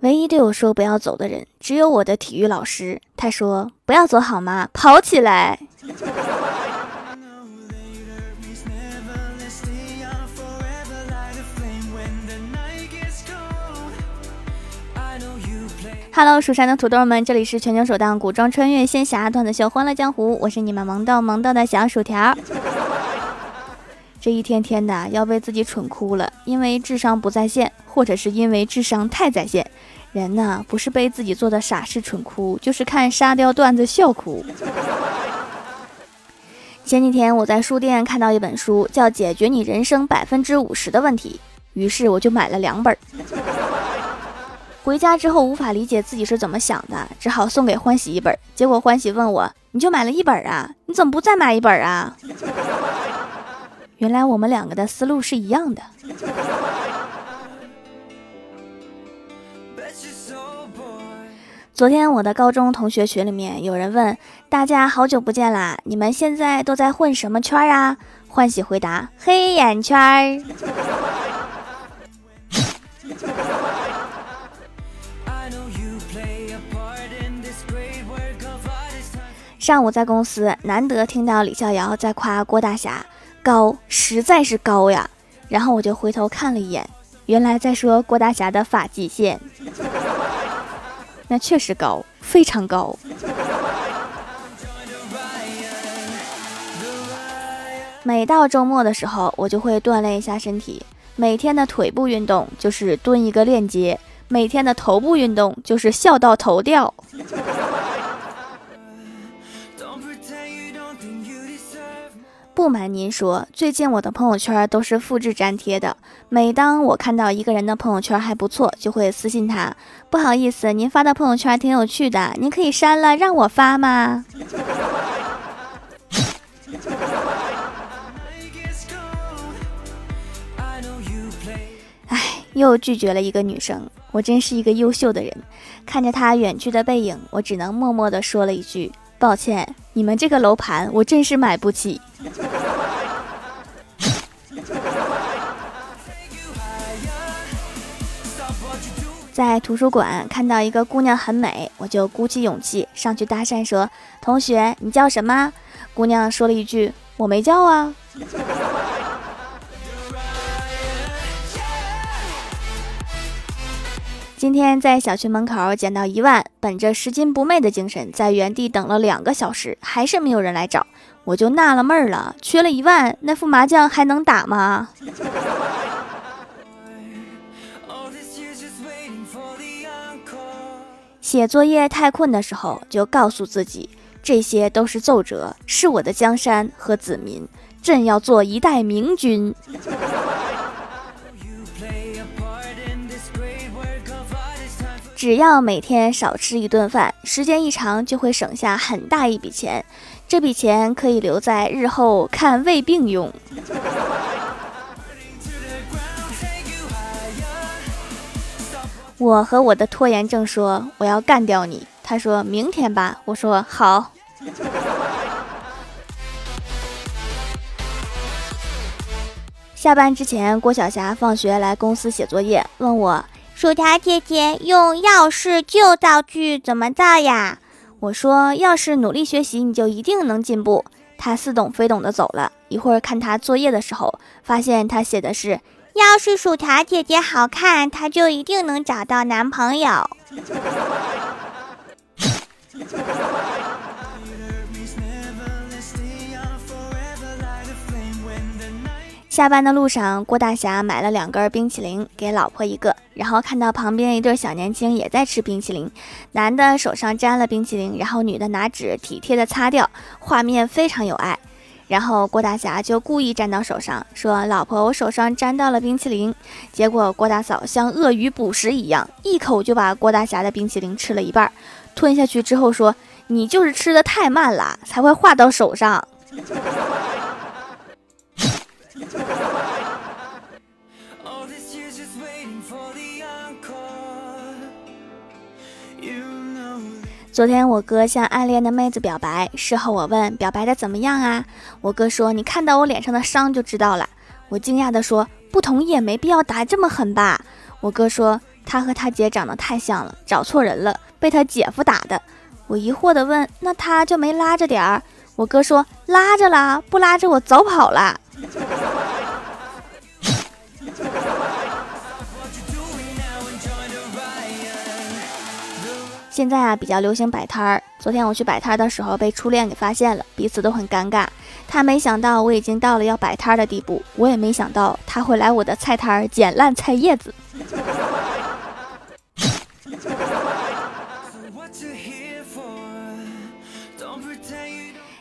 唯一对我说不要走的人，只有我的体育老师。他说：“不要走好吗？跑起来！”哈喽，蜀山的土豆们，这里是全球首档古装穿越仙侠段子秀《欢乐江湖》，我是你们萌豆萌豆的小薯条。这一天天的要被自己蠢哭了，因为智商不在线，或者是因为智商太在线。人呢，不是被自己做的傻事蠢哭，就是看沙雕段子笑哭。前几天我在书店看到一本书，叫《解决你人生百分之五十的问题》，于是我就买了两本。回家之后无法理解自己是怎么想的，只好送给欢喜一本。结果欢喜问我：“你就买了一本啊？你怎么不再买一本啊？”原来我们两个的思路是一样的。昨天我的高中同学群里面有人问大家好久不见啦，你们现在都在混什么圈啊？欢喜回答黑眼圈。上午在公司难得听到李逍遥在夸郭大侠高，实在是高呀。然后我就回头看了一眼，原来在说郭大侠的发际线。那确实高，非常高。每到周末的时候，我就会锻炼一下身体。每天的腿部运动就是蹲一个链接，每天的头部运动就是笑到头掉。不瞒您说，最近我的朋友圈都是复制粘贴的。每当我看到一个人的朋友圈还不错，就会私信他：“不好意思，您发的朋友圈挺有趣的，您可以删了，让我发吗？”哎，又拒绝了一个女生，我真是一个优秀的人。看着她远去的背影，我只能默默地说了一句：“抱歉，你们这个楼盘我真是买不起。”在图书馆看到一个姑娘很美，我就鼓起勇气上去搭讪说：“同学，你叫什么？”姑娘说了一句：“我没叫啊。”今天在小区门口捡到一万，本着拾金不昧的精神，在原地等了两个小时，还是没有人来找，我就纳了闷了，缺了一万，那副麻将还能打吗？写作业太困的时候，就告诉自己，这些都是奏折，是我的江山和子民，朕要做一代明君。只要每天少吃一顿饭，时间一长就会省下很大一笔钱，这笔钱可以留在日后看胃病用。我和我的拖延症说我要干掉你，他说明天吧，我说好。下班之前，郭晓霞放学来公司写作业，问我。薯条姐姐用要是就造句怎么造呀？我说，要是努力学习，你就一定能进步。他似懂非懂的走了一会儿，看他作业的时候，发现他写的是：要是薯条姐姐好看，她就一定能找到男朋友。下班的路上，郭大侠买了两根冰淇淋给老婆一个，然后看到旁边一对小年轻也在吃冰淇淋，男的手上沾了冰淇淋，然后女的拿纸体贴的擦掉，画面非常有爱。然后郭大侠就故意沾到手上，说：“老婆，我手上沾到了冰淇淋。”结果郭大嫂像鳄鱼捕食一样，一口就把郭大侠的冰淇淋吃了一半，吞下去之后说：“你就是吃的太慢了，才会化到手上。” 昨天我哥向暗恋的妹子表白，事后我问表白的怎么样啊？我哥说你看到我脸上的伤就知道了。我惊讶的说不同意也没必要打这么狠吧？我哥说他和他姐长得太像了，找错人了，被他姐夫打的。我疑惑的问：“那他就没拉着点儿？”我哥说：“拉着了，不拉着我早跑了。”现在啊，比较流行摆摊儿。昨天我去摆摊儿的时候，被初恋给发现了，彼此都很尴尬。他没想到我已经到了要摆摊儿的地步，我也没想到他会来我的菜摊儿捡烂菜叶子。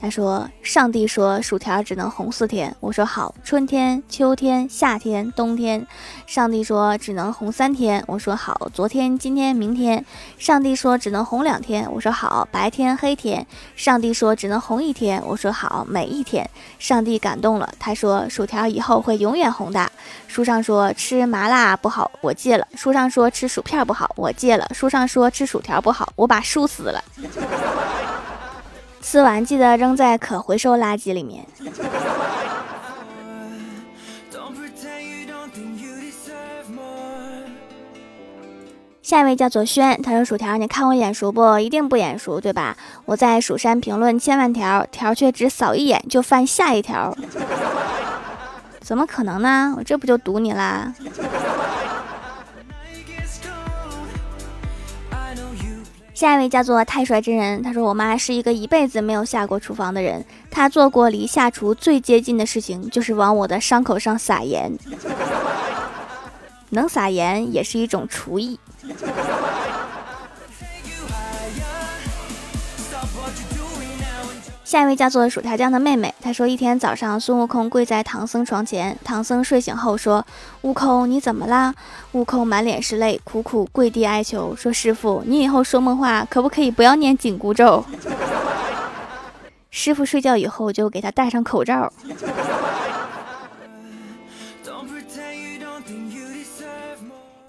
他说：“上帝说薯条只能红四天。”我说：“好，春天、秋天、夏天、冬天。”上帝说：“只能红三天。”我说：“好，昨天、今天、明天。”上帝说：“只能红两天。”我说：“好，白天、黑天。”上帝说：“只能红一天。”我说：“好，每一天。”上帝感动了，他说：“薯条以后会永远红的。”书上说吃麻辣不好，我戒了；书上说吃薯片不好，我戒了；书上说吃薯条不好，我把书撕了。吃完记得扔在可回收垃圾里面。下一位叫做轩，他说：“薯条，你看我眼熟不？一定不眼熟，对吧？我在蜀山评论千万条，条却只扫一眼就翻下一条，怎么可能呢？我这不就堵你啦？”下一位叫做太帅真人，他说：“我妈是一个一辈子没有下过厨房的人，她做过离下厨最接近的事情，就是往我的伤口上撒盐。能撒盐也是一种厨艺。”下一位叫做薯条酱的妹妹，她说一天早上，孙悟空跪在唐僧床前，唐僧睡醒后说：“悟空，你怎么啦？”悟空满脸是泪，苦苦跪地哀求说：“师傅，你以后说梦话可不可以不要念紧箍咒？”师傅睡觉以后就给他戴上口罩。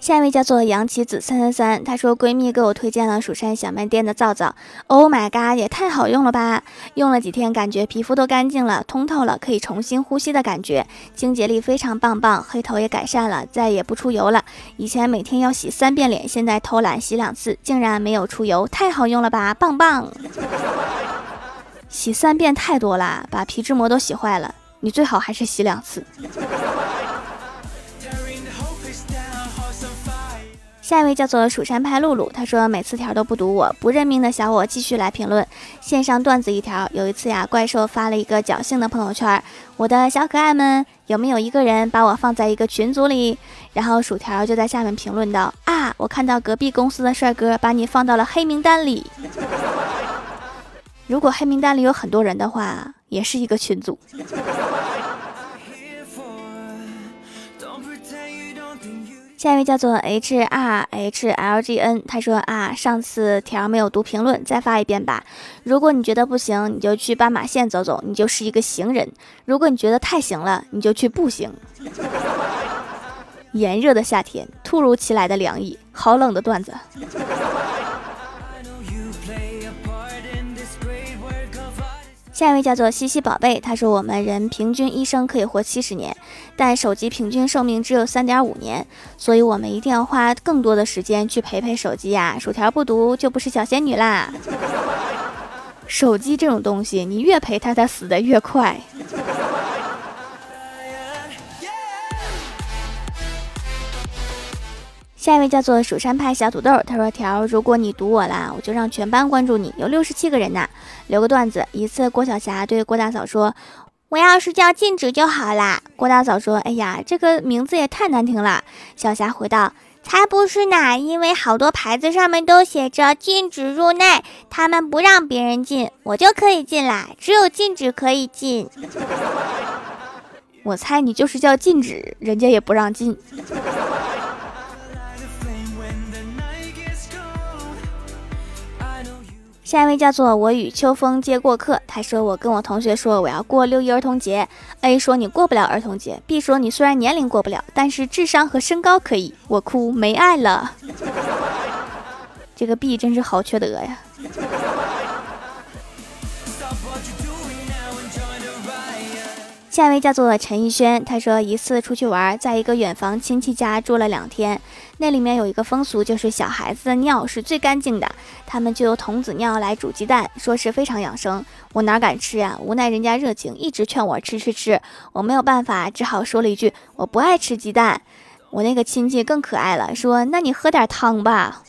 下一位叫做杨棋子三三三，她说闺蜜给我推荐了蜀山小卖店的皂皂，Oh my god，也太好用了吧！用了几天，感觉皮肤都干净了，通透了，可以重新呼吸的感觉，清洁力非常棒棒，黑头也改善了，再也不出油了。以前每天要洗三遍脸，现在偷懒洗两次，竟然没有出油，太好用了吧，棒棒！洗三遍太多了，把皮脂膜都洗坏了，你最好还是洗两次。下一位叫做蜀山派露露，他说每次条都不读我，不认命的小我继续来评论。线上段子一条，有一次呀，怪兽发了一个侥幸的朋友圈，我的小可爱们，有没有一个人把我放在一个群组里？然后薯条就在下面评论道：啊，我看到隔壁公司的帅哥把你放到了黑名单里。如果黑名单里有很多人的话，也是一个群组。下一位叫做 H R H L G N，他说啊，上次条没有读评论，再发一遍吧。如果你觉得不行，你就去斑马线走走，你就是一个行人；如果你觉得太行了，你就去步行。炎热的夏天，突如其来的凉意，好冷的段子。下一位叫做西西宝贝，他说我们人平均一生可以活七十年，但手机平均寿命只有三点五年，所以我们一定要花更多的时间去陪陪手机呀。薯条不读就不是小仙女啦。手机这种东西，你越陪它，它死的越快。下一位叫做蜀山派小土豆，他说：“条，如果你堵我啦，我就让全班关注你。有六十七个人呢。”留个段子：一次，郭晓霞对郭大嫂说：“我要是叫禁止就好啦。”郭大嫂说：“哎呀，这个名字也太难听了。”小霞回道：“才不是呢，因为好多牌子上面都写着禁止入内，他们不让别人进，我就可以进啦。只有禁止可以进。我猜你就是叫禁止，人家也不让进。”下一位叫做我与秋风皆过客，他说我跟我同学说我要过六一儿童节，A 说你过不了儿童节，B 说你虽然年龄过不了，但是智商和身高可以，我哭没爱了。这个 B 真是好缺德呀。下一位叫做陈奕轩，他说一次出去玩，在一个远房亲戚家住了两天，那里面有一个风俗，就是小孩子的尿是最干净的，他们就用童子尿来煮鸡蛋，说是非常养生。我哪敢吃呀？无奈人家热情，一直劝我吃吃吃，我没有办法，只好说了一句我不爱吃鸡蛋。我那个亲戚更可爱了，说那你喝点汤吧。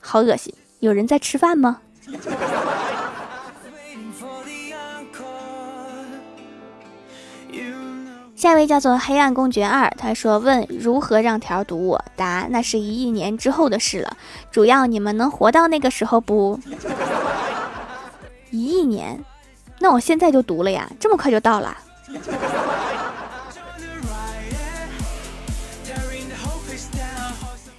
好恶心，有人在吃饭吗？下一位叫做黑暗公爵二，他说：“问如何让条读我？答：那是一亿年之后的事了。主要你们能活到那个时候不？一亿年？那我现在就读了呀，这么快就到了。”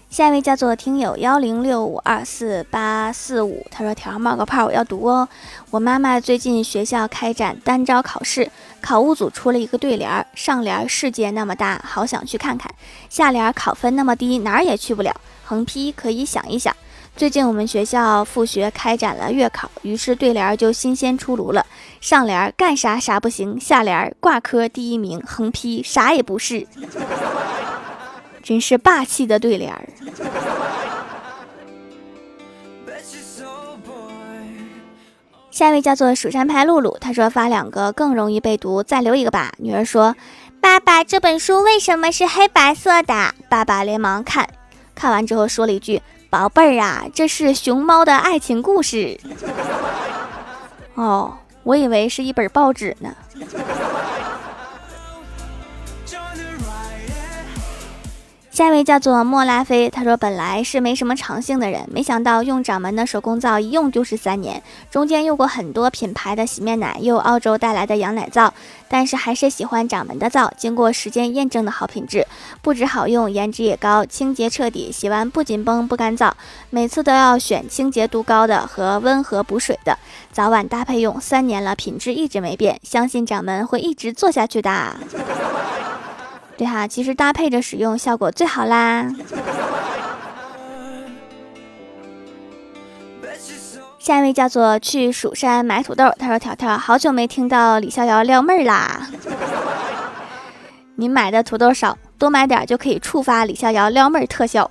下一位叫做听友幺零六五二四八四五，他说：“条冒个泡，我要读哦。我妈妈最近学校开展单招考试，考务组出了一个对联：上联世界那么大，好想去看看；下联考分那么低，哪儿也去不了。横批可以想一想。最近我们学校复学开展了月考，于是对联就新鲜出炉了：上联干啥啥不行，下联挂科第一名，横批啥也不是。”真是霸气的对联。下一位叫做蜀山派露露，他说发两个更容易被读，再留一个吧。女儿说：“爸爸，这本书为什么是黑白色的？”爸爸连忙看，看完之后说了一句：“宝贝儿啊，这是熊猫的爱情故事。”哦，我以为是一本报纸呢。下一位叫做莫拉菲，他说本来是没什么长性的人，没想到用掌门的手工皂一用就是三年，中间用过很多品牌的洗面奶，又澳洲带来的羊奶皂，但是还是喜欢掌门的皂，经过时间验证的好品质，不止好用，颜值也高，清洁彻底，洗完不紧绷不干燥，每次都要选清洁度高的和温和补水的，早晚搭配用，三年了，品质一直没变，相信掌门会一直做下去的。对哈，其实搭配着使用效果最好啦。下一位叫做去蜀山买土豆，他说：“条条，好久没听到李逍遥撩妹啦。你买的土豆少，多买点就可以触发李逍遥撩妹特效。”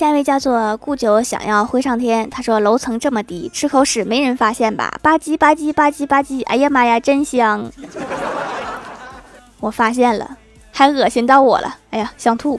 下一位叫做顾九，想要飞上天。他说楼层这么低，吃口屎没人发现吧？吧唧吧唧吧唧吧唧，哎呀妈呀，真香！我发现了，还恶心到我了，哎呀，想吐。